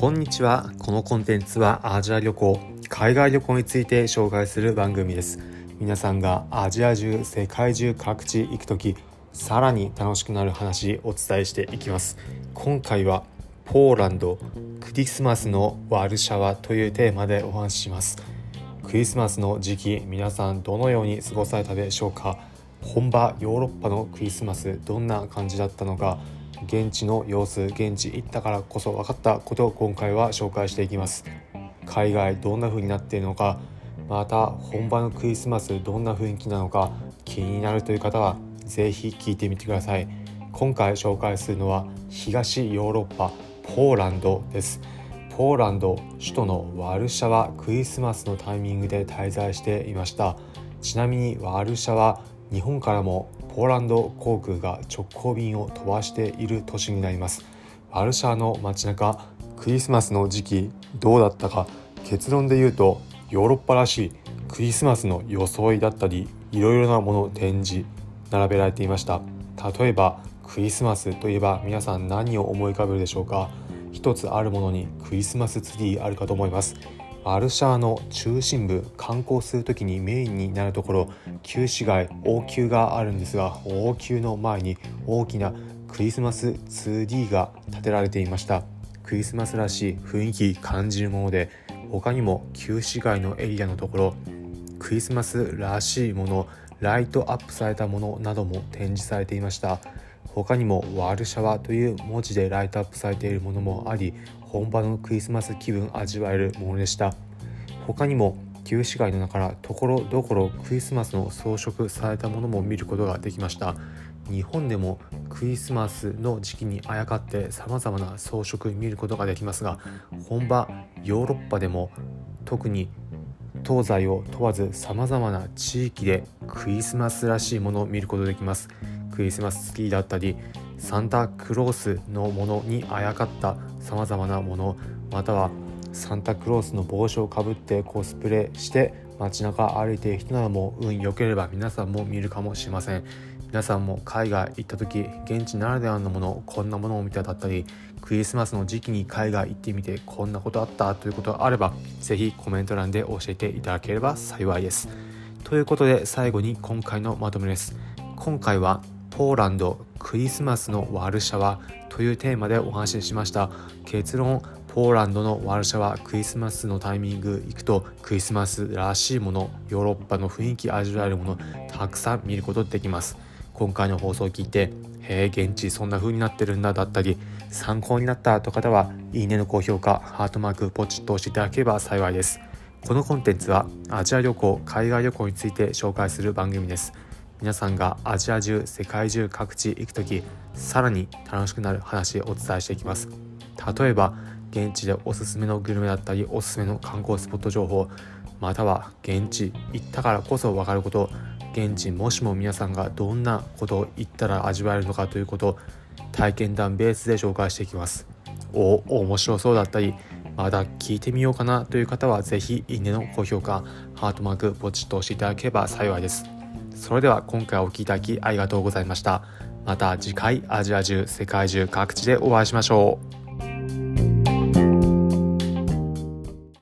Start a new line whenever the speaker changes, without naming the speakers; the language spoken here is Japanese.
こんにちは。このコンテンツはアジア旅行海外旅行について紹介する番組です。皆さんがアジア中世界中各地行く時さらに楽しくなる話お伝えしていきます。今回はポーランドクリスマスのワルシャワというテーマでお話しします。クリスマスの時期皆さんどのように過ごされたでしょうか？本場ヨーロッパのクリスマスどんな感じだったのか？現地の様子現地行ったからこそ分かったことを今回は紹介していきます。海外どんな風になっているのかまた本場のクリスマスどんな雰囲気なのか気になるという方は是非聞いてみてください。今回紹介するのは東ヨーロッパポーランドです。ポーランド首都のワルシャワクリスマスのタイミングで滞在していました。ちなみにワルシャワ日本からもポーランド航空が直行便を飛ばしている都市になります。ワルシャワの街中クリスマスの時期どうだったか結論で言うとヨーロッパらしいクリスマスの装いだったりいろいろなもの展示並べられていました。例えばクリスマスといえば皆さん何を思い浮かべるでしょうか？一つあるものにクリスマスツリーあるかと思います。ワルシャワの中心部観光する時にメインになるところ旧市街王宮があるんですが王宮の前に大きなクリスマス 2D が建てられていました。クリスマスらしい雰囲気感じるもので他にも旧市街のエリアのところクリスマスらしいものライトアップされたものなども展示されていました。他にもワルシャワという文字でライトアップされているものもあり本場のクリスマス気分味わえるものでした。他にも旧市街の中からところどころクリスマスの装飾されたものも見ることができました。日本でもクリスマスの時期にあやかってさまざまな装飾見ることができますが本場ヨーロッパでも特に東西を問わずさまざまな地域でクリスマスらしいものを見ることができます。クリスマスツリーだったりサンタクロースのものにあやかったさまざまなものまたはサンタクロースの帽子をかぶってコスプレして街中歩いている人ならも運良ければ皆さんも見るかもしれません。皆さんも海外行った時現地ならではのものこんなものを見ただったりクリスマスの時期に海外行ってみてこんなことあったということがあれば是非コメント欄で教えていただければ幸いです。ということで最後に今回のまとめです。今回はポーランドクリスマスのワルシャワというテーマでお話ししました。結論ポーランドのワルシャワクリスマスのタイミング行くとクリスマスらしいものヨーロッパの雰囲気味わえるものたくさん見ることできます。今回の放送を聞いてへえ現地そんな風になってるんだだったり参考になったと方はいいねの高評価ハートマークポチッと押していただければ幸いです。このコンテンツはアジア旅行海外旅行について紹介する番組です。皆さんがアジア中世界中各地行く時さらに楽しくなる話をお伝えしていきます。例えば現地でおすすめのグルメだったりおすすめの観光スポット情報または現地行ったからこそ分かること現地もしも皆さんがどんなことを言ったら味わえるのかということ体験談ベースで紹介していきます。お面白そうだったりまだ聞いてみようかなという方は是非いいねの高評価ハートマークポチッと押していただければ幸いです。それでは今回お聴きいただきありがとうございました。また次回アジア中世界中各地でお会いしましょう。